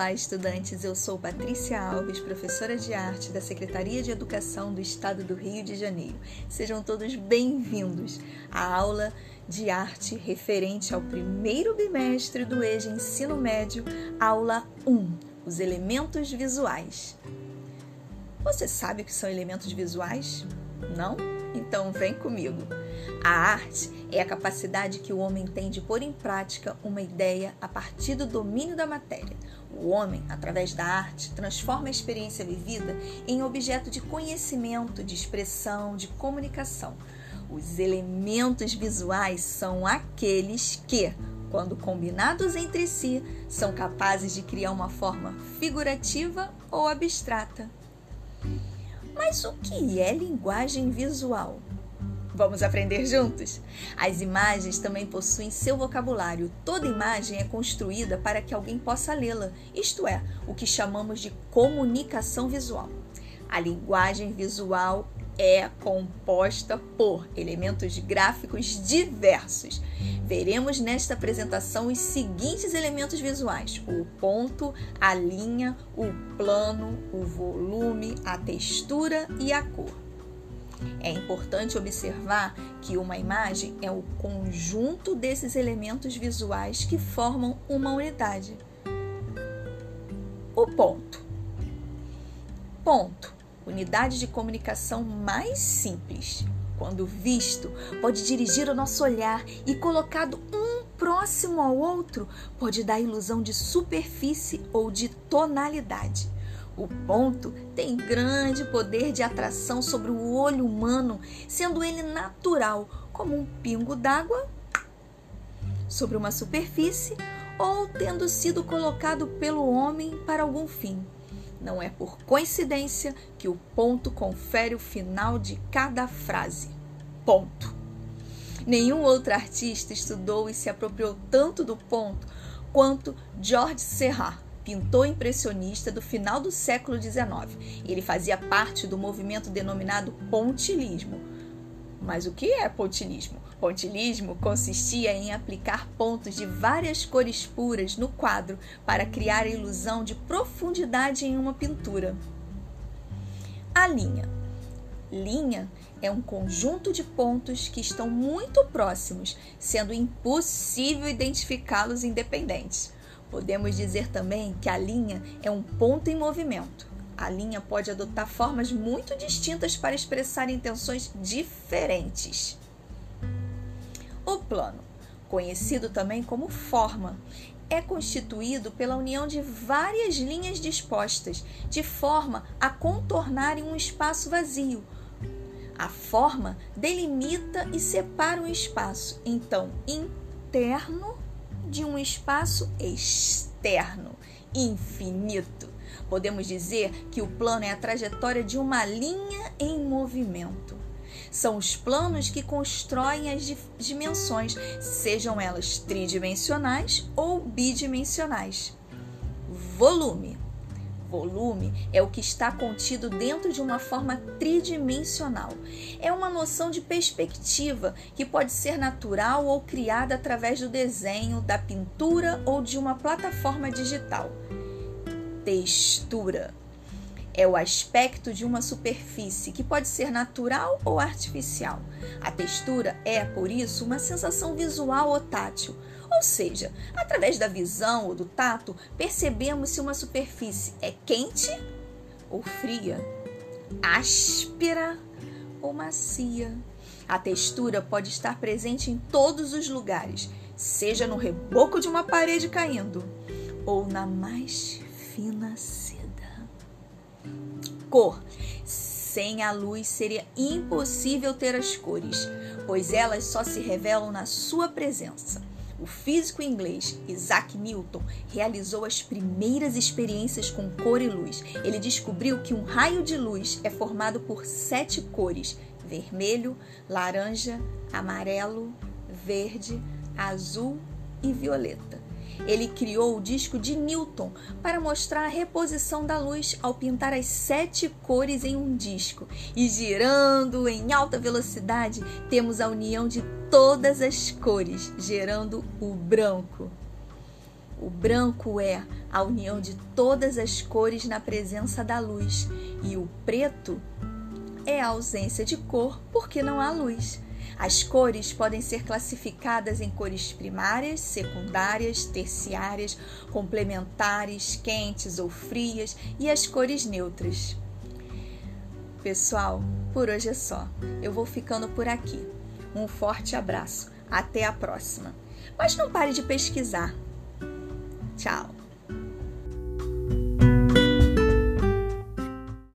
Olá, estudantes! Eu sou Patrícia Alves, professora de arte da Secretaria de Educação do Estado do Rio de Janeiro. Sejam todos bem-vindos à aula de arte referente ao primeiro bimestre do EJA Ensino Médio, aula 1, os elementos visuais. Você sabe o que são elementos visuais? Não? Então vem comigo. A arte é a capacidade que o homem tem de pôr em prática uma ideia a partir do domínio da matéria. O homem, através da arte, transforma a experiência vivida em objeto de conhecimento, de expressão, de comunicação. Os elementos visuais são aqueles que, quando combinados entre si, são capazes de criar uma forma figurativa ou abstrata. Mas o que é linguagem visual? Vamos aprender juntos? As imagens também possuem seu vocabulário. Toda imagem é construída para que alguém possa lê-la, isto é, o que chamamos de comunicação visual. A linguagem visual é composta por elementos gráficos diversos. Veremos nesta apresentação os seguintes elementos visuais: o ponto, a linha, o plano, o volume, a textura e a cor. É importante observar que uma imagem é o conjunto desses elementos visuais que formam uma unidade. O ponto. Ponto, unidade de comunicação mais simples. Quando visto, pode dirigir o nosso olhar e colocado um próximo ao outro, pode dar ilusão de superfície ou de tonalidade. O ponto tem grande poder de atração sobre o olho humano, sendo ele natural, como um pingo d'água sobre uma superfície ou tendo sido colocado pelo homem para algum fim. Não é por coincidência que o ponto confere o final de cada frase. Ponto. Nenhum outro artista estudou e se apropriou tanto do ponto quanto George Serrat pintor impressionista do final do século XIX. Ele fazia parte do movimento denominado pontilismo. Mas o que é pontilismo? Pontilismo consistia em aplicar pontos de várias cores puras no quadro para criar a ilusão de profundidade em uma pintura. A linha. Linha é um conjunto de pontos que estão muito próximos, sendo impossível identificá-los independentes. Podemos dizer também que a linha é um ponto em movimento. A linha pode adotar formas muito distintas para expressar intenções diferentes. O plano, conhecido também como forma, é constituído pela união de várias linhas dispostas de forma a contornarem um espaço vazio. A forma delimita e separa um espaço, então, interno de um espaço externo, infinito. Podemos dizer que o plano é a trajetória de uma linha em movimento. São os planos que constroem as dimensões, sejam elas tridimensionais ou bidimensionais. Volume Volume é o que está contido dentro de uma forma tridimensional. É uma noção de perspectiva que pode ser natural ou criada através do desenho, da pintura ou de uma plataforma digital. Textura é o aspecto de uma superfície que pode ser natural ou artificial. A textura é, por isso, uma sensação visual ou tátil ou seja, através da visão ou do tato, percebemos se uma superfície é quente ou fria, áspera ou macia. A textura pode estar presente em todos os lugares, seja no reboco de uma parede caindo ou na mais fina seda. Cor. Sem a luz seria impossível ter as cores, pois elas só se revelam na sua presença. O físico inglês Isaac Newton realizou as primeiras experiências com cor e luz. Ele descobriu que um raio de luz é formado por sete cores: vermelho, laranja, amarelo, verde, azul e violeta. Ele criou o disco de Newton para mostrar a reposição da luz ao pintar as sete cores em um disco. E girando em alta velocidade, temos a união de todas as cores, gerando o branco. O branco é a união de todas as cores na presença da luz, e o preto é a ausência de cor porque não há luz. As cores podem ser classificadas em cores primárias, secundárias, terciárias, complementares, quentes ou frias e as cores neutras. Pessoal, por hoje é só. Eu vou ficando por aqui. Um forte abraço. Até a próxima. Mas não pare de pesquisar. Tchau.